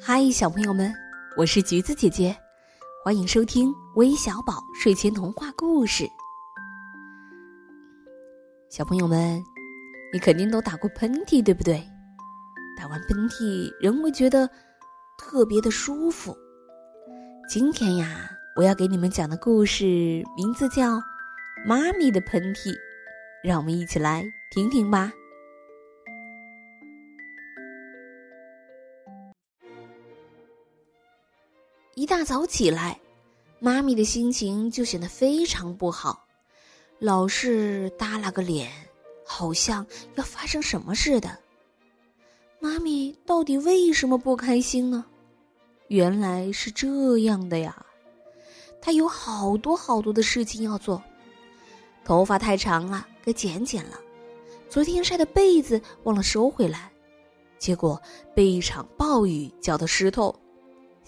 嗨，小朋友们，我是橘子姐姐，欢迎收听微小宝睡前童话故事。小朋友们，你肯定都打过喷嚏，对不对？打完喷嚏，人会觉得特别的舒服。今天呀，我要给你们讲的故事名字叫《妈咪的喷嚏》，让我们一起来听听吧。一大早起来，妈咪的心情就显得非常不好，老是耷拉个脸，好像要发生什么似的。妈咪到底为什么不开心呢？原来是这样的呀，她有好多好多的事情要做，头发太长了，该剪剪了；昨天晒的被子忘了收回来，结果被一场暴雨浇得湿透。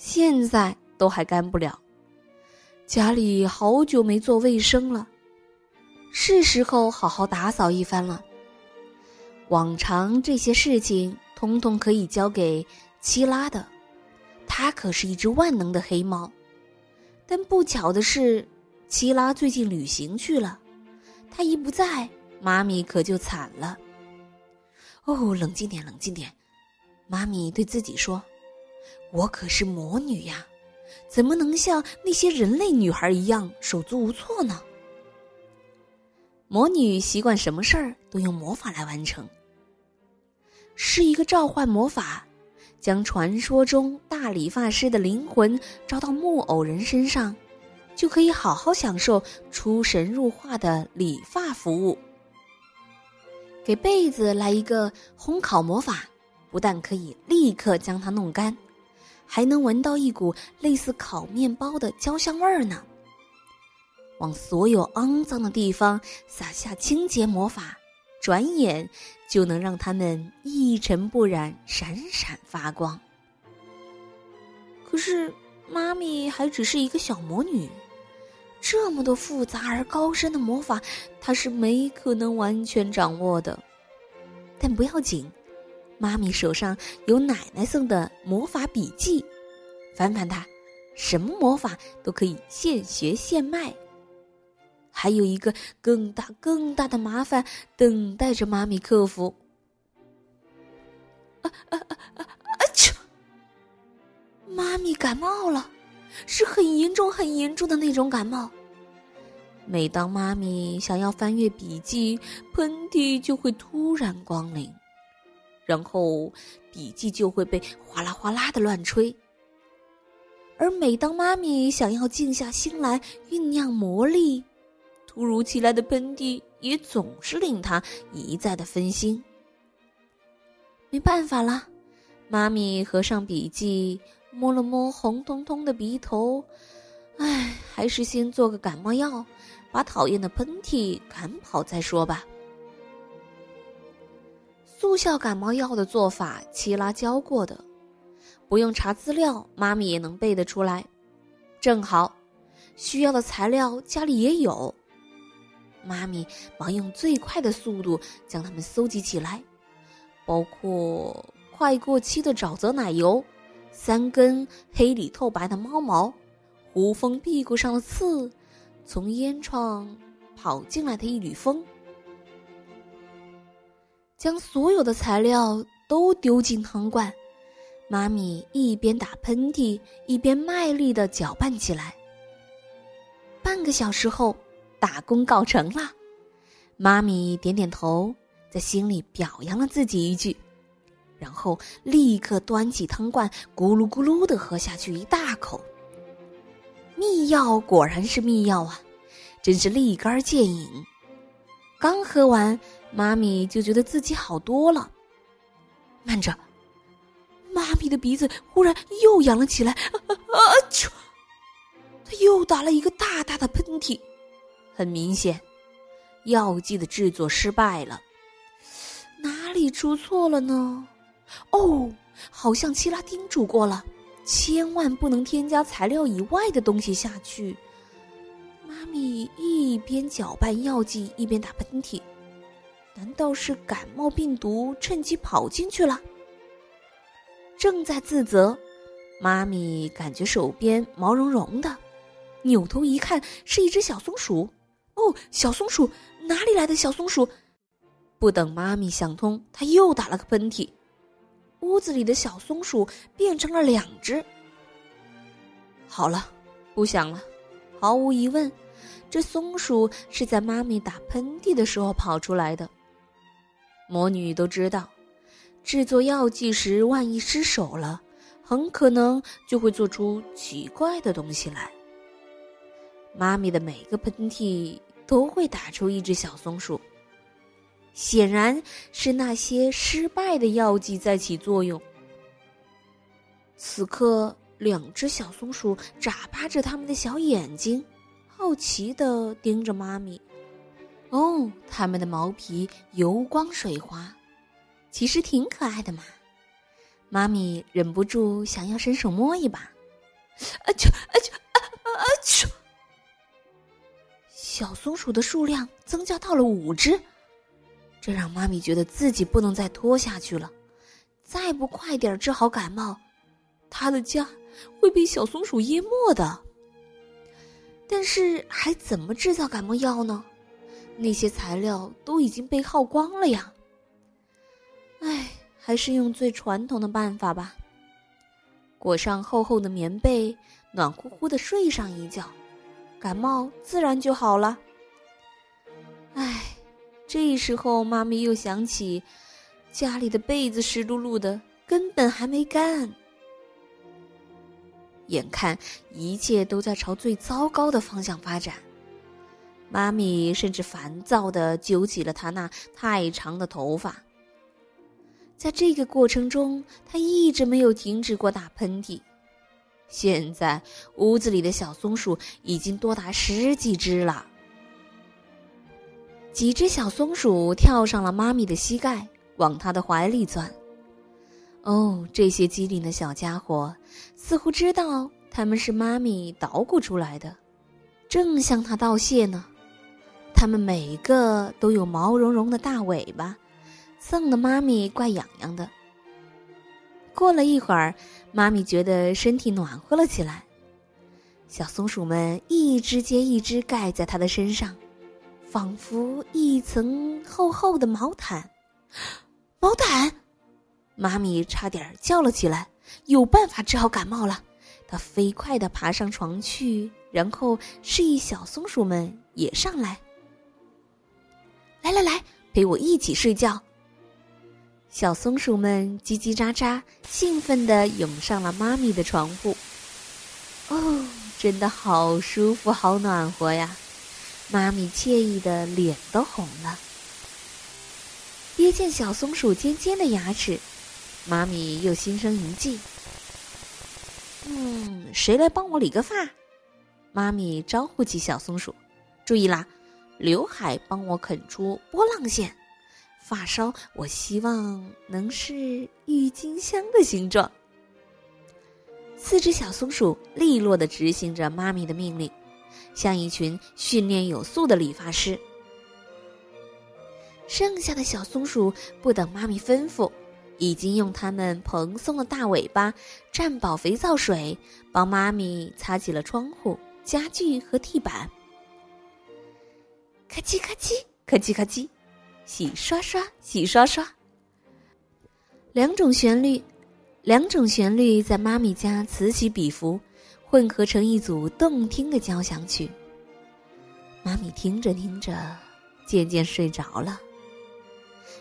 现在都还干不了，家里好久没做卫生了，是时候好好打扫一番了。往常这些事情通通可以交给七拉的，它可是一只万能的黑猫。但不巧的是，七拉最近旅行去了，他一不在，妈咪可就惨了。哦，冷静点，冷静点，妈咪对自己说。我可是魔女呀，怎么能像那些人类女孩一样手足无措呢？魔女习惯什么事儿都用魔法来完成，是一个召唤魔法，将传说中大理发师的灵魂招到木偶人身上，就可以好好享受出神入化的理发服务。给被子来一个烘烤魔法，不但可以立刻将它弄干。还能闻到一股类似烤面包的焦香味儿呢。往所有肮脏的地方撒下清洁魔法，转眼就能让它们一尘不染、闪闪发光。可是，妈咪还只是一个小魔女，这么多复杂而高深的魔法，她是没可能完全掌握的。但不要紧。妈咪手上有奶奶送的魔法笔记，翻翻它，什么魔法都可以现学现卖。还有一个更大更大的麻烦等待着妈咪克服。啊啊啊啊！啊！妈咪感冒了，是很严重很严重的那种感冒。每当妈咪想要翻阅笔记，喷嚏就会突然光临。然后，笔记就会被哗啦哗啦的乱吹。而每当妈咪想要静下心来酝酿魔力，突如其来的喷嚏也总是令她一再的分心。没办法了，妈咪合上笔记，摸了摸红彤彤的鼻头，唉，还是先做个感冒药，把讨厌的喷嚏赶跑再说吧。速效感冒药的做法，七拉教过的，不用查资料，妈咪也能背得出来。正好，需要的材料家里也有。妈咪忙用最快的速度将它们搜集起来，包括快过期的沼泽奶油，三根黑里透白的猫毛，胡蜂屁股上的刺，从烟囱跑进来的一缕风。将所有的材料都丢进汤罐，妈咪一边打喷嚏，一边卖力的搅拌起来。半个小时后，大功告成了。妈咪点点头，在心里表扬了自己一句，然后立刻端起汤罐，咕噜咕噜的喝下去一大口。秘药果然是秘药啊，真是立竿见影。刚喝完。妈咪就觉得自己好多了。慢着，妈咪的鼻子忽然又痒了起来，啊！啾！他又打了一个大大的喷嚏。很明显，药剂的制作失败了。哪里出错了呢？哦，好像七拉叮嘱过了，千万不能添加材料以外的东西下去。妈咪一边搅拌药剂，一边打喷嚏。难道是感冒病毒趁机跑进去了？正在自责，妈咪感觉手边毛茸茸的，扭头一看，是一只小松鼠。哦，小松鼠，哪里来的小松鼠？不等妈咪想通，她又打了个喷嚏。屋子里的小松鼠变成了两只。好了，不想了。毫无疑问，这松鼠是在妈咪打喷嚏的时候跑出来的。魔女都知道，制作药剂时万一失手了。很可能就会做出奇怪的东西来。妈咪的每个喷嚏都会打出一只小松鼠，显然是那些失败的药剂在起作用。此刻，两只小松鼠眨巴着它们的小眼睛，好奇的盯着妈咪。哦，它们的毛皮油光水滑，其实挺可爱的嘛。妈咪忍不住想要伸手摸一把，啊啾啊啾啊啊啾！小松鼠的数量增加到了五只，这让妈咪觉得自己不能再拖下去了。再不快点治好感冒，她的家会被小松鼠淹没的。但是还怎么制造感冒药呢？那些材料都已经被耗光了呀！唉。还是用最传统的办法吧。裹上厚厚的棉被，暖乎乎的睡上一觉，感冒自然就好了。唉，这时候妈咪又想起，家里的被子湿漉漉的，根本还没干。眼看一切都在朝最糟糕的方向发展，妈咪甚至烦躁的揪起了她那太长的头发。在这个过程中，他一直没有停止过打喷嚏。现在屋子里的小松鼠已经多达十几只了。几只小松鼠跳上了妈咪的膝盖，往她的怀里钻。哦，这些机灵的小家伙似乎知道他们是妈咪捣鼓出来的，正向她道谢呢。它们每个都有毛茸茸的大尾巴。蹭的妈咪怪痒痒的。过了一会儿，妈咪觉得身体暖和了起来，小松鼠们一只接一只盖在它的身上，仿佛一层厚厚的毛毯。毛毯！妈咪差点叫了起来。有办法治好感冒了！它飞快地爬上床去，然后示意小松鼠们也上来。来来来，陪我一起睡觉。小松鼠们叽叽喳喳，兴奋地涌上了妈咪的床铺。哦，真的好舒服，好暖和呀！妈咪惬意的脸都红了。瞥见小松鼠尖尖的牙齿，妈咪又心生一计。嗯，谁来帮我理个发？妈咪招呼起小松鼠，注意啦，刘海帮我啃出波浪线。发梢，我希望能是郁金香的形状。四只小松鼠利落的执行着妈咪的命令，像一群训练有素的理发师。剩下的小松鼠不等妈咪吩咐，已经用它们蓬松的大尾巴蘸饱肥皂水，帮妈咪擦起了窗户、家具和地板。咔叽咔叽，咔叽咔叽。洗刷刷，洗刷刷。两种旋律，两种旋律在妈咪家此起彼伏，混合成一组动听的交响曲。妈咪听着听着，渐渐睡着了，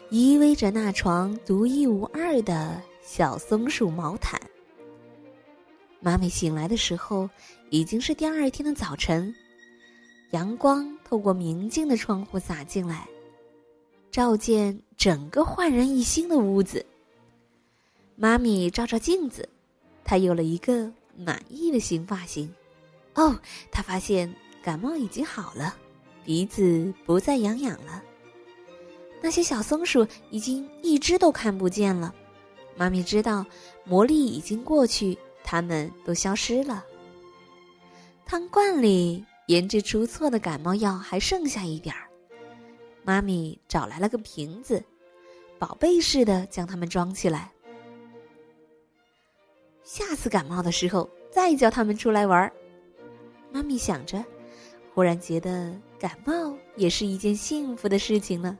依偎着那床独一无二的小松鼠毛毯。妈咪醒来的时候，已经是第二天的早晨，阳光透过明净的窗户洒进来。照见整个焕然一新的屋子。妈咪照照镜子，她有了一个满意的新发型。哦，她发现感冒已经好了，鼻子不再痒痒了。那些小松鼠已经一只都看不见了。妈咪知道魔力已经过去，它们都消失了。汤罐里研制出错的感冒药还剩下一点儿。妈咪找来了个瓶子，宝贝似的将它们装起来。下次感冒的时候再叫他们出来玩。妈咪想着，忽然觉得感冒也是一件幸福的事情呢。